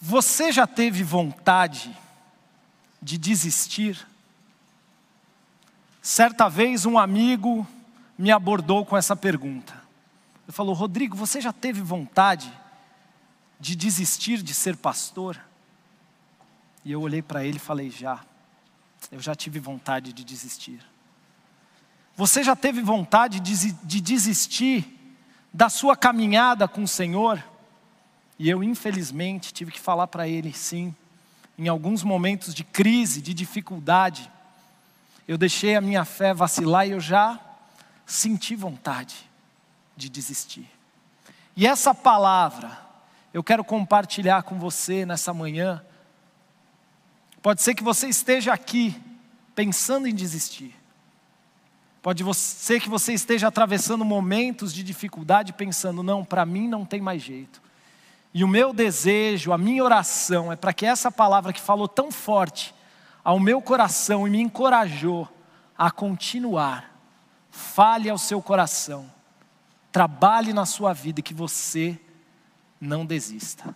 Você já teve vontade de desistir? Certa vez um amigo me abordou com essa pergunta. Ele falou: Rodrigo, você já teve vontade de desistir de ser pastor? E eu olhei para ele e falei: Já, eu já tive vontade de desistir. Você já teve vontade de, de desistir da sua caminhada com o Senhor? E eu, infelizmente, tive que falar para ele: sim, em alguns momentos de crise, de dificuldade, eu deixei a minha fé vacilar e eu já senti vontade de desistir. E essa palavra eu quero compartilhar com você nessa manhã. Pode ser que você esteja aqui pensando em desistir. Pode ser que você esteja atravessando momentos de dificuldade pensando, não, para mim não tem mais jeito. E o meu desejo, a minha oração é para que essa palavra que falou tão forte ao meu coração e me encorajou a continuar, fale ao seu coração, trabalhe na sua vida e que você não desista.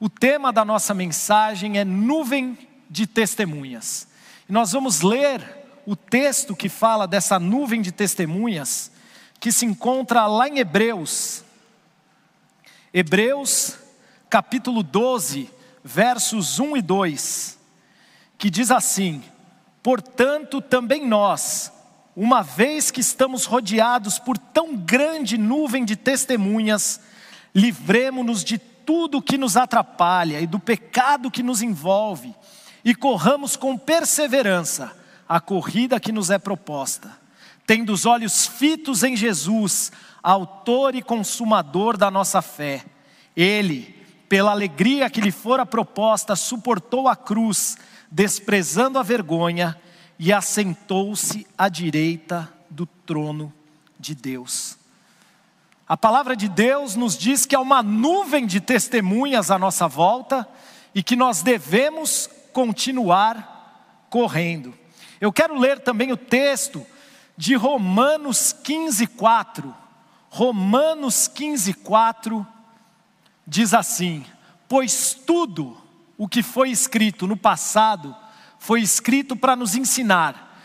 O tema da nossa mensagem é nuvem de testemunhas. E nós vamos ler o texto que fala dessa nuvem de testemunhas, que se encontra lá em Hebreus. Hebreus, capítulo 12, versos 1 e 2 que diz assim: Portanto, também nós, uma vez que estamos rodeados por tão grande nuvem de testemunhas, livremos-nos de tudo que nos atrapalha e do pecado que nos envolve, e corramos com perseverança a corrida que nos é proposta, tendo os olhos fitos em Jesus, Autor e Consumador da nossa fé. Ele, pela alegria que lhe fora proposta, suportou a cruz desprezando a vergonha, e assentou-se à direita do trono de Deus. A palavra de Deus nos diz que há uma nuvem de testemunhas à nossa volta e que nós devemos continuar correndo. Eu quero ler também o texto de Romanos 15, 4. Romanos 15, 4 diz assim: Pois tudo o que foi escrito no passado foi escrito para nos ensinar,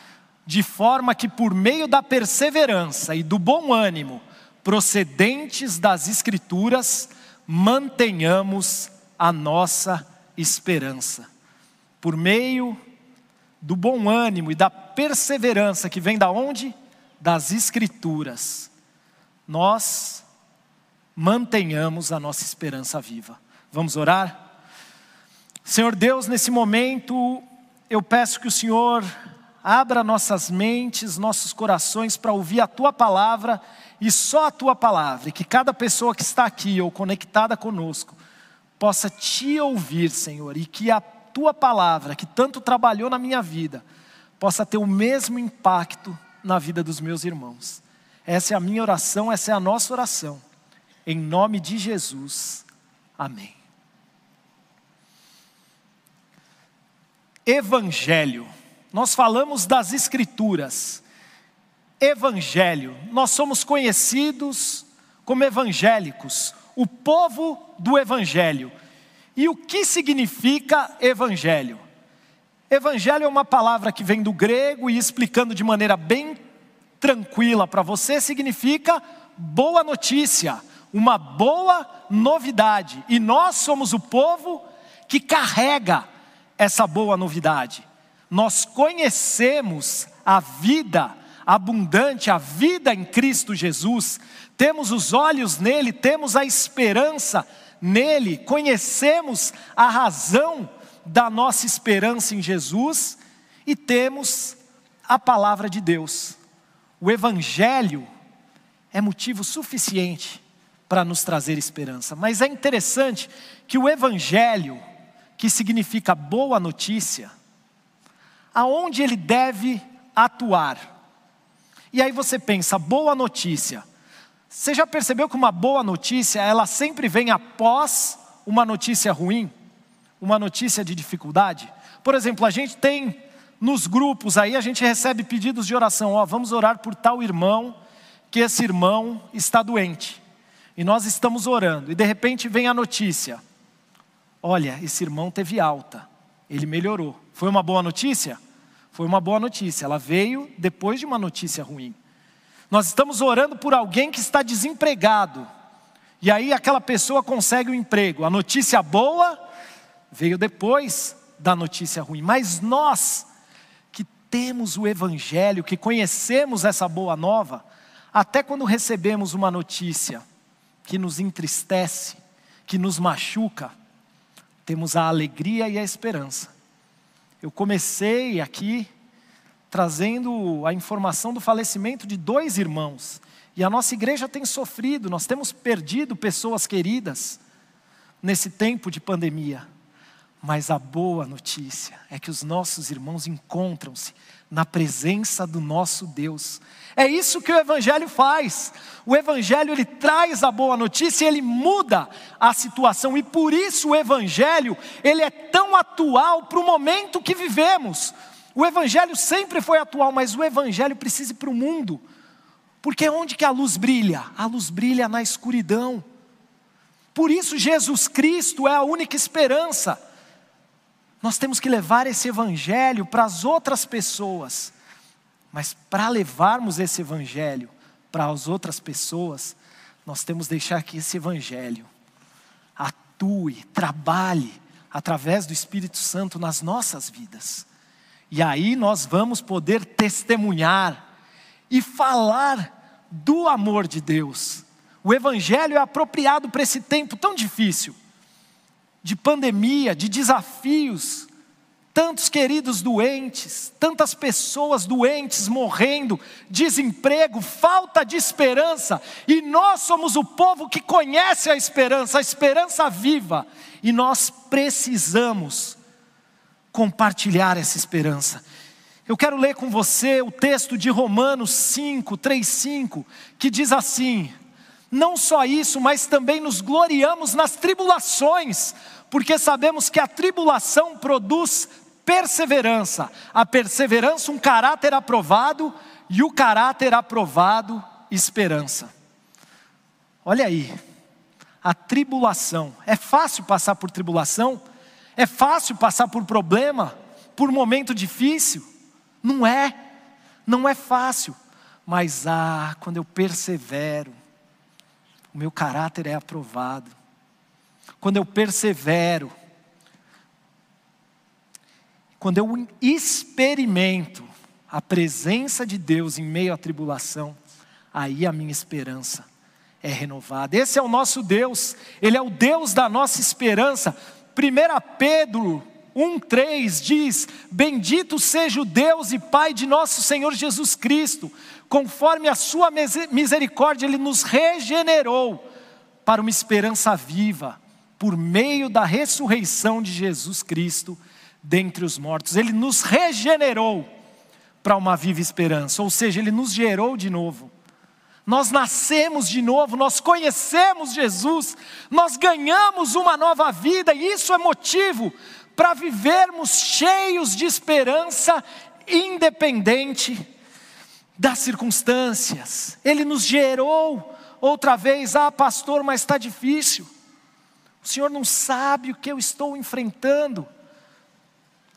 de forma que por meio da perseverança e do bom ânimo procedentes das Escrituras, mantenhamos a nossa esperança. Por meio do bom ânimo e da perseverança que vem da onde? Das Escrituras. Nós mantenhamos a nossa esperança viva. Vamos orar? Senhor Deus, nesse momento, eu peço que o Senhor abra nossas mentes, nossos corações para ouvir a tua palavra e só a tua palavra, e que cada pessoa que está aqui ou conectada conosco possa te ouvir, Senhor, e que a tua palavra, que tanto trabalhou na minha vida, possa ter o mesmo impacto na vida dos meus irmãos. Essa é a minha oração, essa é a nossa oração. Em nome de Jesus. Amém. Evangelho. Nós falamos das Escrituras. Evangelho. Nós somos conhecidos como evangélicos, o povo do Evangelho. E o que significa Evangelho? Evangelho é uma palavra que vem do grego e explicando de maneira bem tranquila para você, significa boa notícia, uma boa novidade. E nós somos o povo que carrega essa boa novidade. Nós conhecemos a vida abundante, a vida em Cristo Jesus, temos os olhos nele, temos a esperança nele, conhecemos a razão da nossa esperança em Jesus e temos a palavra de Deus. O Evangelho é motivo suficiente para nos trazer esperança, mas é interessante que o Evangelho, que significa boa notícia, aonde ele deve atuar. E aí você pensa, boa notícia. Você já percebeu que uma boa notícia, ela sempre vem após uma notícia ruim? Uma notícia de dificuldade? Por exemplo, a gente tem nos grupos aí, a gente recebe pedidos de oração, ó, vamos orar por tal irmão, que esse irmão está doente. E nós estamos orando, e de repente vem a notícia: Olha, esse irmão teve alta, ele melhorou. Foi uma boa notícia? Foi uma boa notícia. Ela veio depois de uma notícia ruim. Nós estamos orando por alguém que está desempregado. E aí aquela pessoa consegue o um emprego. A notícia boa veio depois da notícia ruim. Mas nós temos o evangelho, que conhecemos essa boa nova, até quando recebemos uma notícia que nos entristece, que nos machuca, temos a alegria e a esperança. Eu comecei aqui trazendo a informação do falecimento de dois irmãos. E a nossa igreja tem sofrido, nós temos perdido pessoas queridas nesse tempo de pandemia. Mas a boa notícia é que os nossos irmãos encontram-se na presença do nosso Deus. É isso que o evangelho faz. O evangelho ele traz a boa notícia, ele muda a situação e por isso o evangelho ele é tão atual para o momento que vivemos. O evangelho sempre foi atual, mas o evangelho precisa ir para o mundo. Porque onde que a luz brilha? A luz brilha na escuridão. Por isso Jesus Cristo é a única esperança. Nós temos que levar esse evangelho para as outras pessoas. Mas para levarmos esse evangelho para as outras pessoas, nós temos que deixar que esse evangelho atue, trabalhe através do Espírito Santo nas nossas vidas. E aí nós vamos poder testemunhar e falar do amor de Deus. O evangelho é apropriado para esse tempo tão difícil de pandemia, de desafios, tantos queridos doentes, tantas pessoas doentes morrendo, desemprego, falta de esperança, e nós somos o povo que conhece a esperança, a esperança viva, e nós precisamos compartilhar essa esperança. Eu quero ler com você o texto de Romanos 5, 3, 5, que diz assim: Não só isso, mas também nos gloriamos nas tribulações, porque sabemos que a tribulação produz perseverança, a perseverança, um caráter aprovado, e o caráter aprovado, esperança. Olha aí, a tribulação, é fácil passar por tribulação? É fácil passar por problema, por momento difícil? Não é, não é fácil, mas ah, quando eu persevero, o meu caráter é aprovado quando eu persevero, quando eu experimento a presença de Deus em meio à tribulação, aí a minha esperança é renovada. Esse é o nosso Deus, Ele é o Deus da nossa esperança. 1 Pedro 1,3 diz: Bendito seja o Deus e Pai de nosso Senhor Jesus Cristo, conforme a Sua misericórdia, Ele nos regenerou para uma esperança viva por meio da ressurreição de Jesus Cristo dentre os mortos. Ele nos regenerou para uma viva esperança, ou seja, Ele nos gerou de novo. Nós nascemos de novo, nós conhecemos Jesus, nós ganhamos uma nova vida, e isso é motivo para vivermos cheios de esperança, independente das circunstâncias. Ele nos gerou outra vez, ah, pastor, mas está difícil. O Senhor não sabe o que eu estou enfrentando,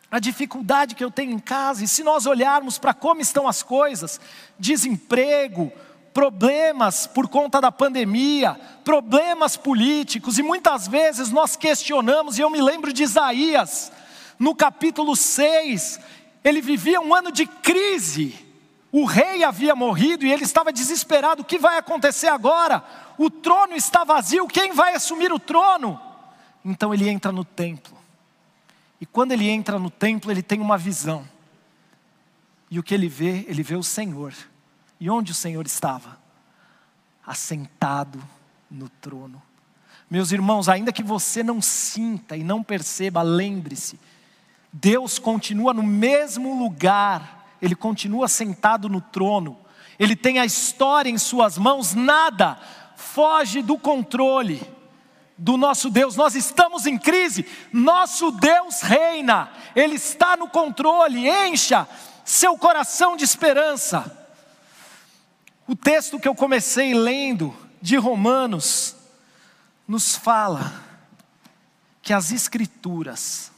a dificuldade que eu tenho em casa, e se nós olharmos para como estão as coisas desemprego, problemas por conta da pandemia, problemas políticos, e muitas vezes nós questionamos, e eu me lembro de Isaías, no capítulo 6, ele vivia um ano de crise, o rei havia morrido e ele estava desesperado: o que vai acontecer agora? O trono está vazio, quem vai assumir o trono? Então ele entra no templo. E quando ele entra no templo, ele tem uma visão. E o que ele vê? Ele vê o Senhor. E onde o Senhor estava? Assentado no trono. Meus irmãos, ainda que você não sinta e não perceba, lembre-se, Deus continua no mesmo lugar ele continua sentado no trono, ele tem a história em suas mãos, nada foge do controle do nosso Deus. Nós estamos em crise, nosso Deus reina, ele está no controle, encha seu coração de esperança. O texto que eu comecei lendo de Romanos nos fala que as Escrituras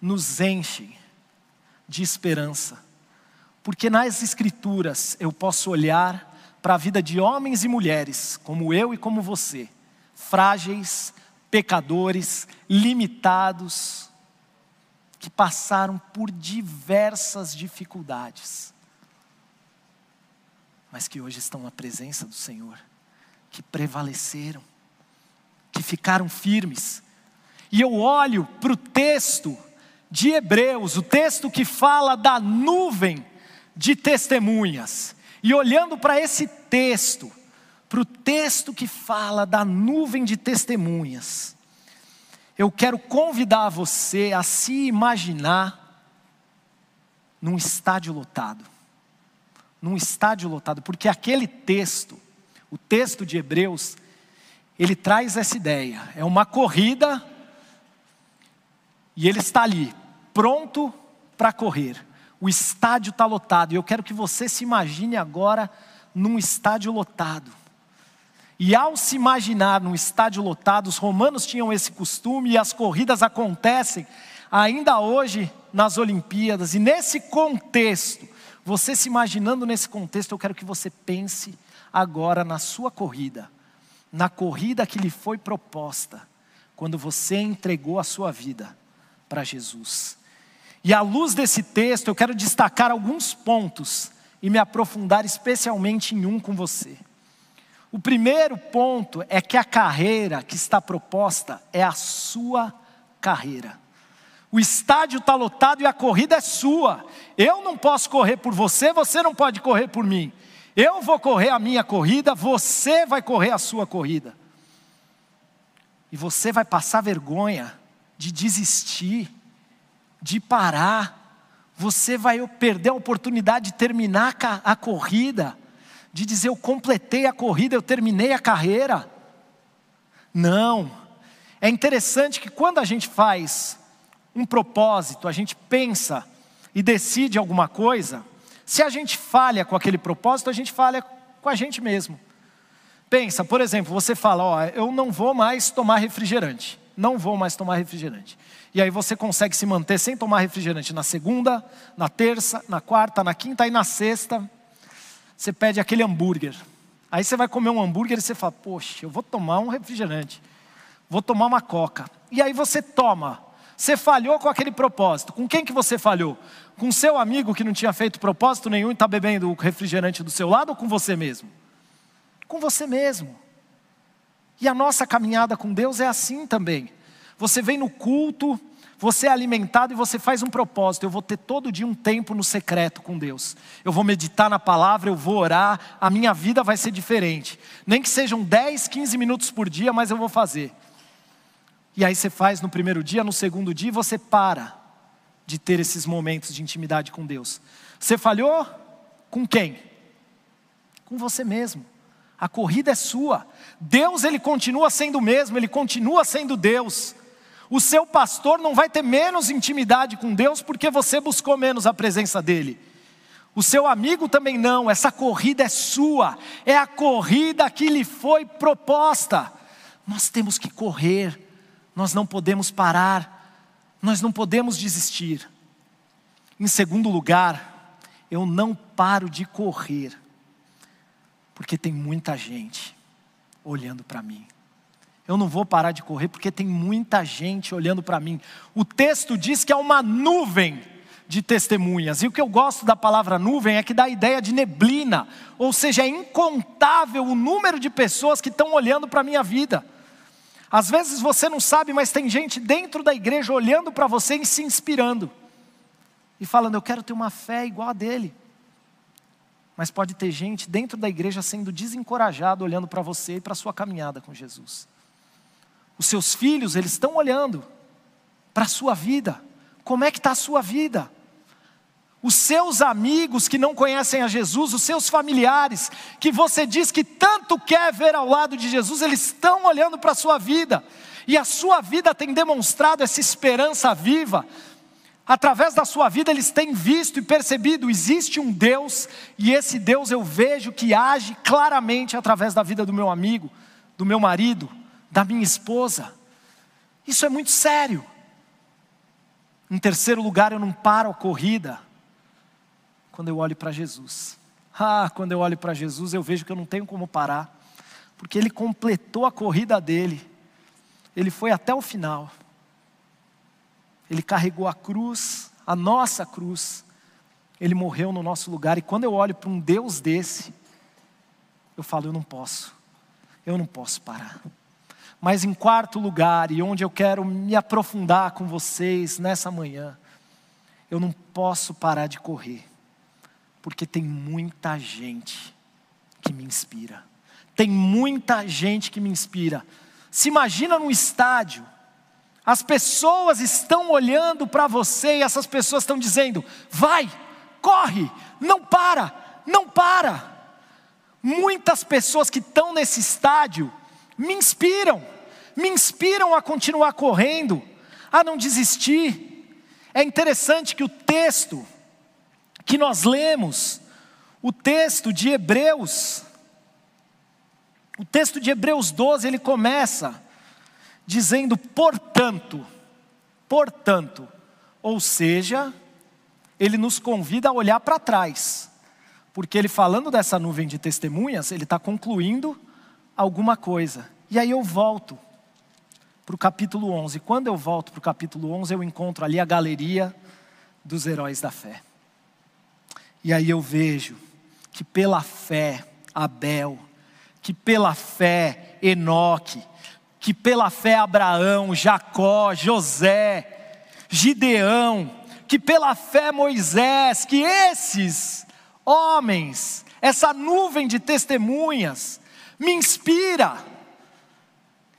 nos enchem de esperança, porque nas Escrituras eu posso olhar para a vida de homens e mulheres, como eu e como você, frágeis, pecadores, limitados, que passaram por diversas dificuldades, mas que hoje estão na presença do Senhor, que prevaleceram, que ficaram firmes. E eu olho para o texto de Hebreus, o texto que fala da nuvem de testemunhas, e olhando para esse texto, para o texto que fala da nuvem de testemunhas, eu quero convidar você a se imaginar num estádio lotado. Num estádio lotado, porque aquele texto, o texto de Hebreus, ele traz essa ideia. É uma corrida e ele está ali, pronto para correr. O estádio está lotado e eu quero que você se imagine agora num estádio lotado. E ao se imaginar num estádio lotado, os romanos tinham esse costume e as corridas acontecem ainda hoje nas Olimpíadas. E nesse contexto, você se imaginando nesse contexto, eu quero que você pense agora na sua corrida, na corrida que lhe foi proposta, quando você entregou a sua vida para Jesus. E à luz desse texto, eu quero destacar alguns pontos e me aprofundar especialmente em um com você. O primeiro ponto é que a carreira que está proposta é a sua carreira. O estádio está lotado e a corrida é sua. Eu não posso correr por você, você não pode correr por mim. Eu vou correr a minha corrida, você vai correr a sua corrida. E você vai passar vergonha de desistir, de parar. Você vai perder a oportunidade de terminar a corrida de dizer eu completei a corrida, eu terminei a carreira. Não. É interessante que quando a gente faz um propósito, a gente pensa e decide alguma coisa, se a gente falha com aquele propósito, a gente falha com a gente mesmo. Pensa, por exemplo, você fala, ó, eu não vou mais tomar refrigerante. Não vou mais tomar refrigerante. E aí você consegue se manter sem tomar refrigerante na segunda, na terça, na quarta, na quinta e na sexta você pede aquele hambúrguer. Aí você vai comer um hambúrguer e você fala, poxa, eu vou tomar um refrigerante, vou tomar uma coca. E aí você toma. Você falhou com aquele propósito. Com quem que você falhou? Com seu amigo que não tinha feito propósito nenhum e está bebendo o refrigerante do seu lado ou com você mesmo? Com você mesmo. E a nossa caminhada com Deus é assim também. Você vem no culto, você é alimentado e você faz um propósito. Eu vou ter todo dia um tempo no secreto com Deus. Eu vou meditar na palavra, eu vou orar, a minha vida vai ser diferente. Nem que sejam 10, 15 minutos por dia, mas eu vou fazer. E aí você faz no primeiro dia, no segundo dia, você para de ter esses momentos de intimidade com Deus. Você falhou? Com quem? Com você mesmo. A corrida é sua. Deus ele continua sendo o mesmo, ele continua sendo Deus. O seu pastor não vai ter menos intimidade com Deus porque você buscou menos a presença dele. O seu amigo também não, essa corrida é sua, é a corrida que lhe foi proposta. Nós temos que correr, nós não podemos parar, nós não podemos desistir. Em segundo lugar, eu não paro de correr, porque tem muita gente olhando para mim eu não vou parar de correr porque tem muita gente olhando para mim. O texto diz que é uma nuvem de testemunhas. E o que eu gosto da palavra nuvem é que dá a ideia de neblina, ou seja, é incontável o número de pessoas que estão olhando para a minha vida. Às vezes você não sabe, mas tem gente dentro da igreja olhando para você e se inspirando. E falando, eu quero ter uma fé igual a dele. Mas pode ter gente dentro da igreja sendo desencorajado olhando para você e para a sua caminhada com Jesus. Os seus filhos, eles estão olhando para a sua vida. Como é que está a sua vida? Os seus amigos que não conhecem a Jesus, os seus familiares, que você diz que tanto quer ver ao lado de Jesus, eles estão olhando para a sua vida. E a sua vida tem demonstrado essa esperança viva. Através da sua vida, eles têm visto e percebido: existe um Deus, e esse Deus eu vejo que age claramente através da vida do meu amigo, do meu marido, da minha esposa. Isso é muito sério. Em terceiro lugar, eu não paro a corrida quando eu olho para Jesus. Ah, quando eu olho para Jesus, eu vejo que eu não tenho como parar, porque Ele completou a corrida dele, Ele foi até o final, Ele carregou a cruz, a nossa cruz, Ele morreu no nosso lugar, e quando eu olho para um Deus desse, eu falo, eu não posso, eu não posso parar. Mas em quarto lugar, e onde eu quero me aprofundar com vocês nessa manhã, eu não posso parar de correr, porque tem muita gente que me inspira. Tem muita gente que me inspira. Se imagina num estádio, as pessoas estão olhando para você e essas pessoas estão dizendo: vai, corre, não para, não para. Muitas pessoas que estão nesse estádio me inspiram, me inspiram a continuar correndo, a não desistir. É interessante que o texto que nós lemos, o texto de Hebreus, o texto de Hebreus 12, ele começa dizendo, portanto, portanto, ou seja, ele nos convida a olhar para trás, porque ele falando dessa nuvem de testemunhas, ele está concluindo alguma coisa. E aí eu volto para o capítulo 11. Quando eu volto para o capítulo 11, eu encontro ali a galeria dos heróis da fé. E aí eu vejo que pela fé, Abel, que pela fé, Enoque, que pela fé, Abraão, Jacó, José, Gideão, que pela fé, Moisés, que esses homens, essa nuvem de testemunhas, me inspira.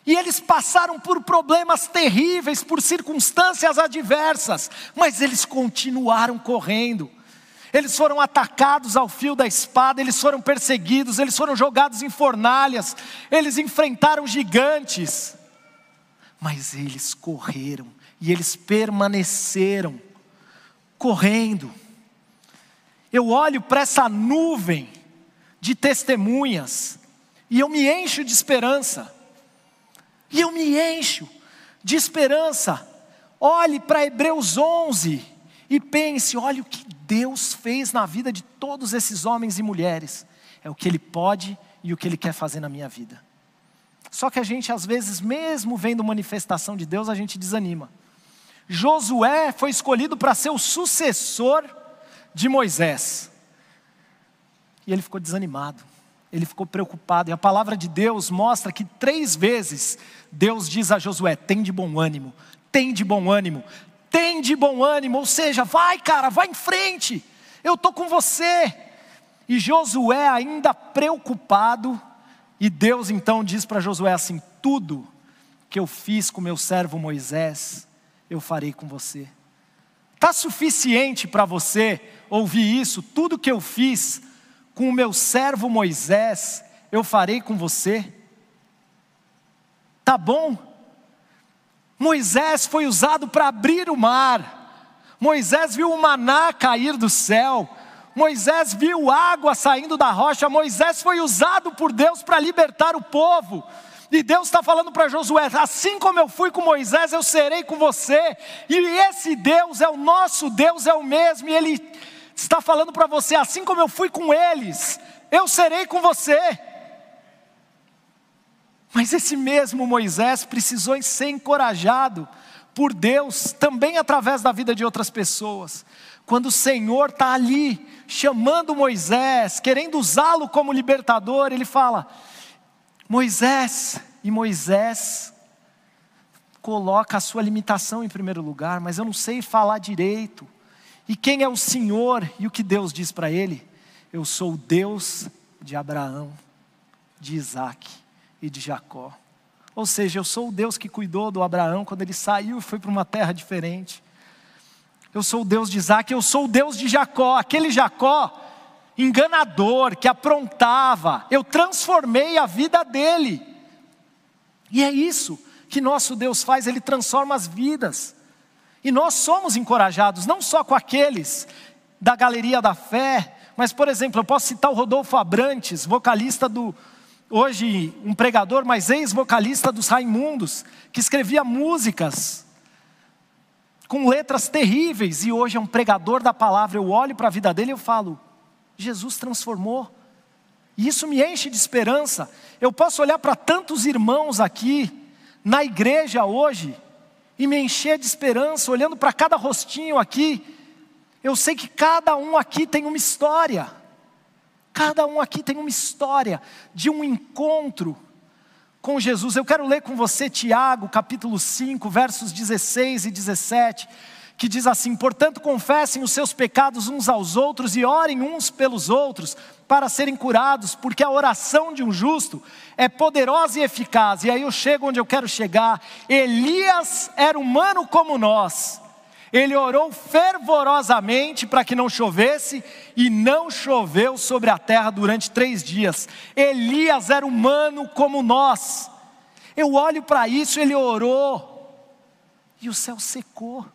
E eles passaram por problemas terríveis, por circunstâncias adversas, mas eles continuaram correndo. Eles foram atacados ao fio da espada, eles foram perseguidos, eles foram jogados em fornalhas, eles enfrentaram gigantes. Mas eles correram e eles permaneceram correndo. Eu olho para essa nuvem de testemunhas e eu me encho de esperança. E eu me encho de esperança. Olhe para Hebreus 11 e pense: olha o que Deus fez na vida de todos esses homens e mulheres. É o que Ele pode e o que Ele quer fazer na minha vida. Só que a gente, às vezes, mesmo vendo manifestação de Deus, a gente desanima. Josué foi escolhido para ser o sucessor de Moisés. E ele ficou desanimado, ele ficou preocupado. E a palavra de Deus mostra que três vezes Deus diz a Josué: tem de bom ânimo, tem de bom ânimo, tem de bom ânimo, ou seja, vai cara, vai em frente, eu estou com você. E Josué ainda preocupado, e Deus então diz para Josué assim: tudo que eu fiz com meu servo Moisés, eu farei com você. Está suficiente para você ouvir isso? Tudo que eu fiz com o meu servo Moisés, eu farei com você? Tá bom? Moisés foi usado para abrir o mar. Moisés viu o maná cair do céu. Moisés viu água saindo da rocha. Moisés foi usado por Deus para libertar o povo. E Deus está falando para Josué: assim como eu fui com Moisés, eu serei com você. E esse Deus é o nosso Deus, é o mesmo. E Ele está falando para você: assim como eu fui com eles, eu serei com você. Mas esse mesmo Moisés precisou ser encorajado por Deus, também através da vida de outras pessoas. Quando o Senhor está ali, chamando Moisés, querendo usá-lo como libertador, ele fala: Moisés, e Moisés coloca a sua limitação em primeiro lugar, mas eu não sei falar direito. E quem é o Senhor? E o que Deus diz para ele? Eu sou o Deus de Abraão, de Isaac e de Jacó. Ou seja, eu sou o Deus que cuidou do Abraão quando ele saiu e foi para uma terra diferente. Eu sou o Deus de Isaac, eu sou o Deus de Jacó, aquele Jacó enganador que aprontava, eu transformei a vida dele. E é isso que nosso Deus faz, ele transforma as vidas. E nós somos encorajados, não só com aqueles da galeria da fé, mas, por exemplo, eu posso citar o Rodolfo Abrantes, vocalista do, hoje um pregador, mas ex-vocalista dos Raimundos, que escrevia músicas com letras terríveis e hoje é um pregador da palavra. Eu olho para a vida dele e eu falo: Jesus transformou. E isso me enche de esperança. Eu posso olhar para tantos irmãos aqui na igreja hoje e me encher de esperança, olhando para cada rostinho aqui. Eu sei que cada um aqui tem uma história. Cada um aqui tem uma história de um encontro com Jesus. Eu quero ler com você Tiago, capítulo 5, versos 16 e 17, que diz assim: Portanto, confessem os seus pecados uns aos outros e orem uns pelos outros para serem curados, porque a oração de um justo é poderosa e eficaz. E aí eu chego onde eu quero chegar. Elias era humano como nós. Ele orou fervorosamente para que não chovesse, e não choveu sobre a terra durante três dias. Elias era humano como nós. Eu olho para isso, ele orou, e o céu secou.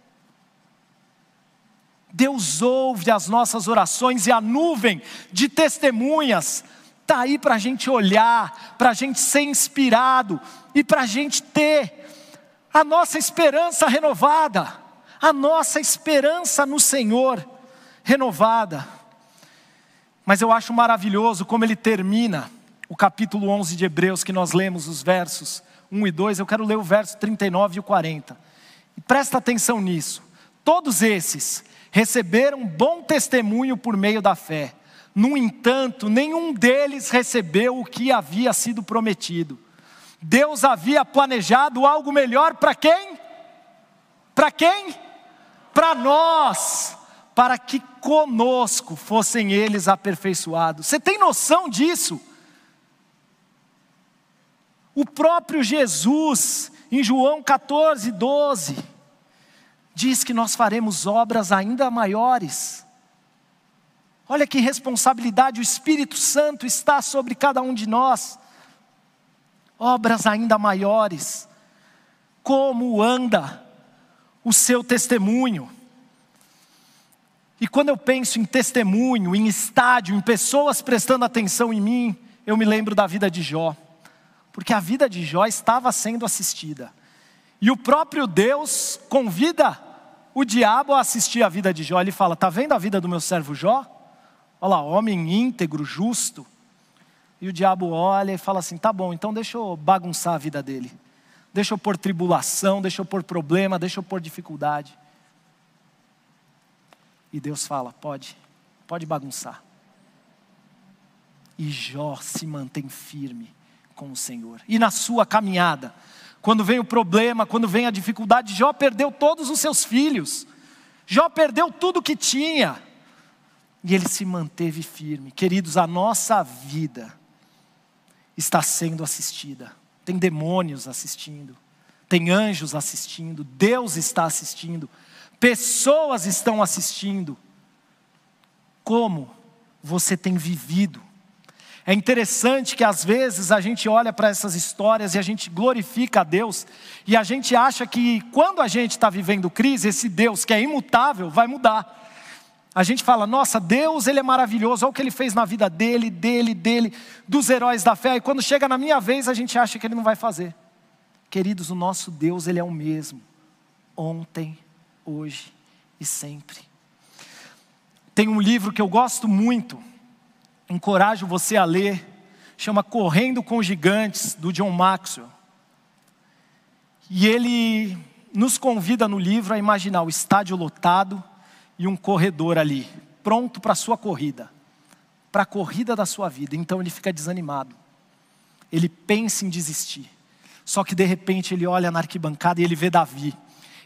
Deus ouve as nossas orações, e a nuvem de testemunhas está aí para a gente olhar, para a gente ser inspirado e para a gente ter a nossa esperança renovada a nossa esperança no Senhor renovada. Mas eu acho maravilhoso como ele termina o capítulo 11 de Hebreus, que nós lemos os versos 1 e 2. Eu quero ler o verso 39 e o 40. E presta atenção nisso. Todos esses receberam bom testemunho por meio da fé. No entanto, nenhum deles recebeu o que havia sido prometido. Deus havia planejado algo melhor para quem? Para quem? Para nós, para que conosco fossem eles aperfeiçoados. Você tem noção disso? O próprio Jesus, em João 14, 12, diz que nós faremos obras ainda maiores. Olha que responsabilidade, o Espírito Santo está sobre cada um de nós. Obras ainda maiores. Como anda o seu testemunho. E quando eu penso em testemunho, em estádio, em pessoas prestando atenção em mim, eu me lembro da vida de Jó. Porque a vida de Jó estava sendo assistida. E o próprio Deus convida o diabo a assistir a vida de Jó. Ele fala: Está vendo a vida do meu servo Jó? Olha lá, homem íntegro, justo. E o diabo olha e fala assim: Tá bom, então deixa eu bagunçar a vida dele deixa eu pôr tribulação, deixa eu pôr problema, deixa eu pôr dificuldade. E Deus fala: pode, pode bagunçar. E Jó se mantém firme com o Senhor. E na sua caminhada, quando vem o problema, quando vem a dificuldade, Jó perdeu todos os seus filhos. Jó perdeu tudo que tinha. E ele se manteve firme. Queridos, a nossa vida está sendo assistida tem demônios assistindo, tem anjos assistindo, Deus está assistindo, pessoas estão assistindo. Como você tem vivido? É interessante que às vezes a gente olha para essas histórias e a gente glorifica a Deus, e a gente acha que quando a gente está vivendo crise, esse Deus que é imutável vai mudar. A gente fala, nossa, Deus, Ele é maravilhoso, olha o que Ele fez na vida dele, dele, dele, dos heróis da fé. E quando chega na minha vez, a gente acha que Ele não vai fazer. Queridos, o nosso Deus, Ele é o mesmo, ontem, hoje e sempre. Tem um livro que eu gosto muito, encorajo você a ler, chama Correndo com Gigantes, do John Maxwell. E ele nos convida no livro a imaginar o estádio lotado, e um corredor ali, pronto para a sua corrida, para a corrida da sua vida. Então ele fica desanimado. Ele pensa em desistir. Só que de repente ele olha na arquibancada e ele vê Davi.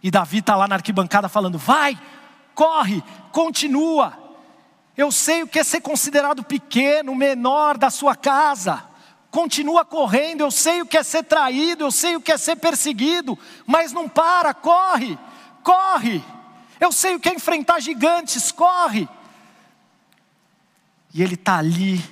E Davi está lá na arquibancada falando: vai, corre, continua. Eu sei o que é ser considerado pequeno, menor da sua casa. Continua correndo, eu sei o que é ser traído, eu sei o que é ser perseguido, mas não para, corre, corre. Eu sei o que é enfrentar gigantes, corre. E ele está ali,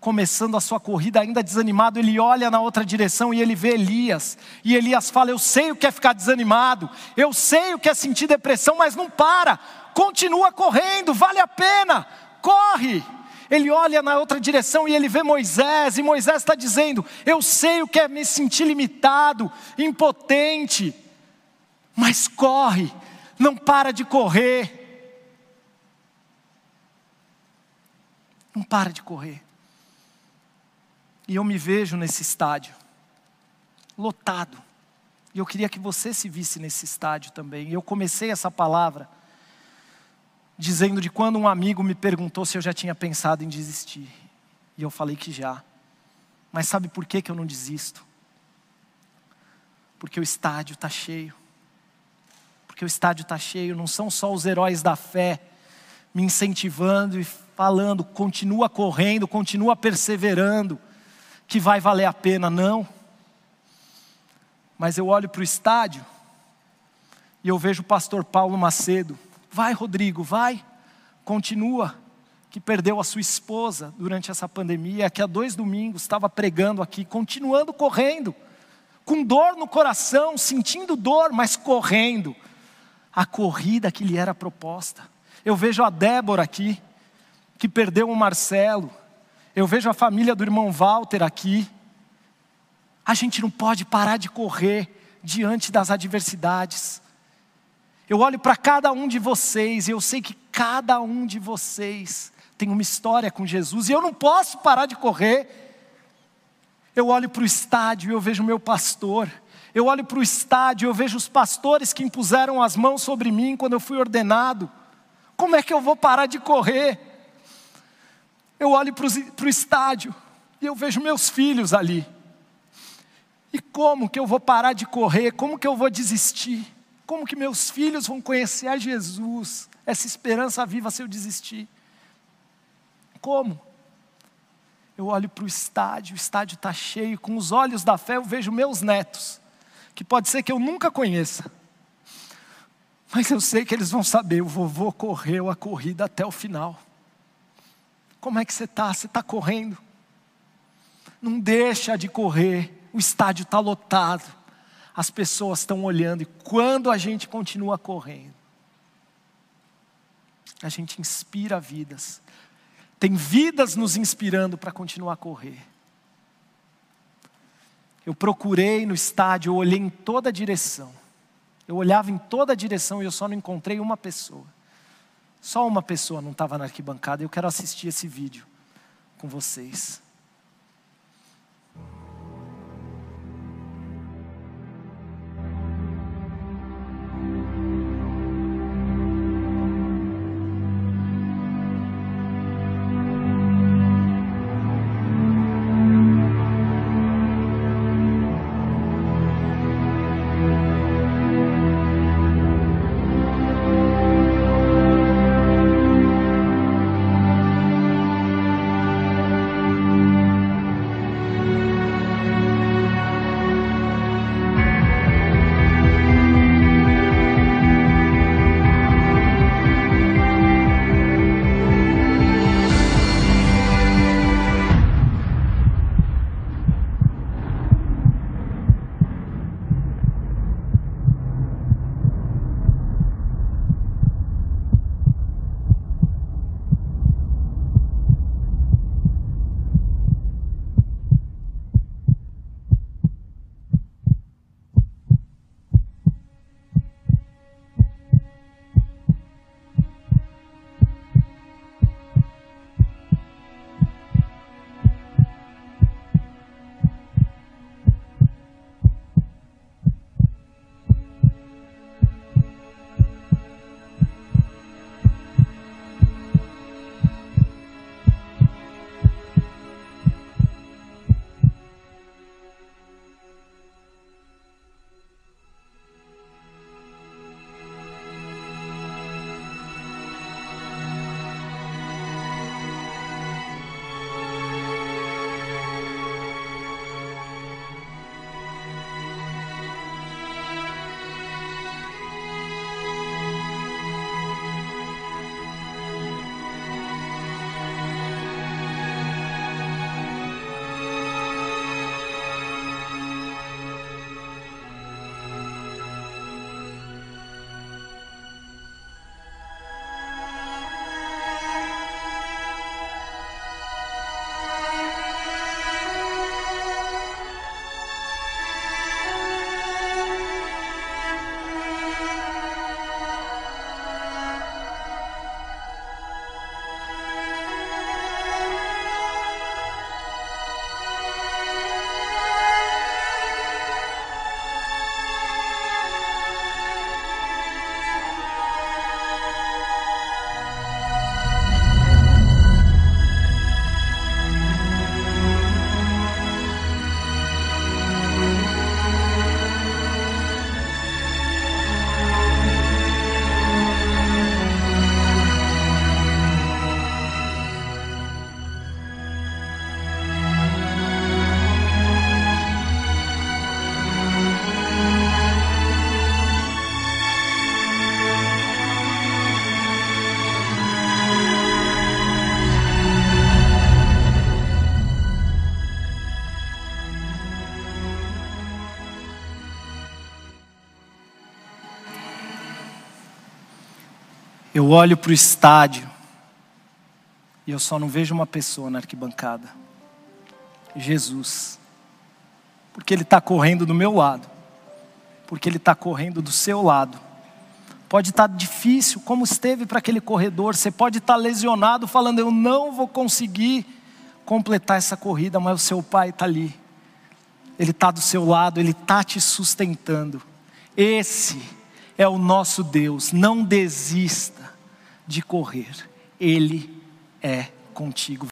começando a sua corrida, ainda desanimado. Ele olha na outra direção e ele vê Elias. E Elias fala: Eu sei o que é ficar desanimado, eu sei o que é sentir depressão, mas não para, continua correndo, vale a pena, corre. Ele olha na outra direção e ele vê Moisés, e Moisés está dizendo: Eu sei o que é me sentir limitado, impotente, mas corre, não para de correr. Não para de correr. E eu me vejo nesse estádio, lotado. E eu queria que você se visse nesse estádio também. E eu comecei essa palavra dizendo de quando um amigo me perguntou se eu já tinha pensado em desistir. E eu falei que já. Mas sabe por que, que eu não desisto? Porque o estádio está cheio. Porque o estádio está cheio, não são só os heróis da fé me incentivando e falando, continua correndo, continua perseverando, que vai valer a pena, não. Mas eu olho para o estádio e eu vejo o pastor Paulo Macedo Vai, Rodrigo, vai, continua. Que perdeu a sua esposa durante essa pandemia, que há dois domingos estava pregando aqui, continuando correndo, com dor no coração, sentindo dor, mas correndo. A corrida que lhe era proposta. Eu vejo a Débora aqui, que perdeu o Marcelo. Eu vejo a família do irmão Walter aqui. A gente não pode parar de correr diante das adversidades. Eu olho para cada um de vocês e eu sei que cada um de vocês tem uma história com Jesus e eu não posso parar de correr. Eu olho para o estádio e eu vejo o meu pastor. Eu olho para o estádio eu vejo os pastores que impuseram as mãos sobre mim quando eu fui ordenado. Como é que eu vou parar de correr? Eu olho para o estádio e eu vejo meus filhos ali. E como que eu vou parar de correr? Como que eu vou desistir? Como que meus filhos vão conhecer a Jesus? Essa esperança viva se eu desistir. Como? Eu olho para o estádio, o estádio está cheio, com os olhos da fé eu vejo meus netos, que pode ser que eu nunca conheça, mas eu sei que eles vão saber, o vovô correu a corrida até o final. Como é que você está? Você está correndo? Não deixa de correr, o estádio está lotado as pessoas estão olhando e quando a gente continua correndo, a gente inspira vidas. Tem vidas nos inspirando para continuar a correr. Eu procurei no estádio, eu olhei em toda direção. Eu olhava em toda direção e eu só não encontrei uma pessoa. Só uma pessoa não estava na arquibancada. Eu quero assistir esse vídeo com vocês. Eu olho para o estádio e eu só não vejo uma pessoa na arquibancada. Jesus. Porque Ele está correndo do meu lado. Porque Ele está correndo do seu lado. Pode estar tá difícil, como esteve para aquele corredor. Você pode estar tá lesionado, falando: Eu não vou conseguir completar essa corrida, mas o seu Pai está ali. Ele está do seu lado, Ele está te sustentando. Esse é o nosso Deus. Não desista de correr. Ele é contigo.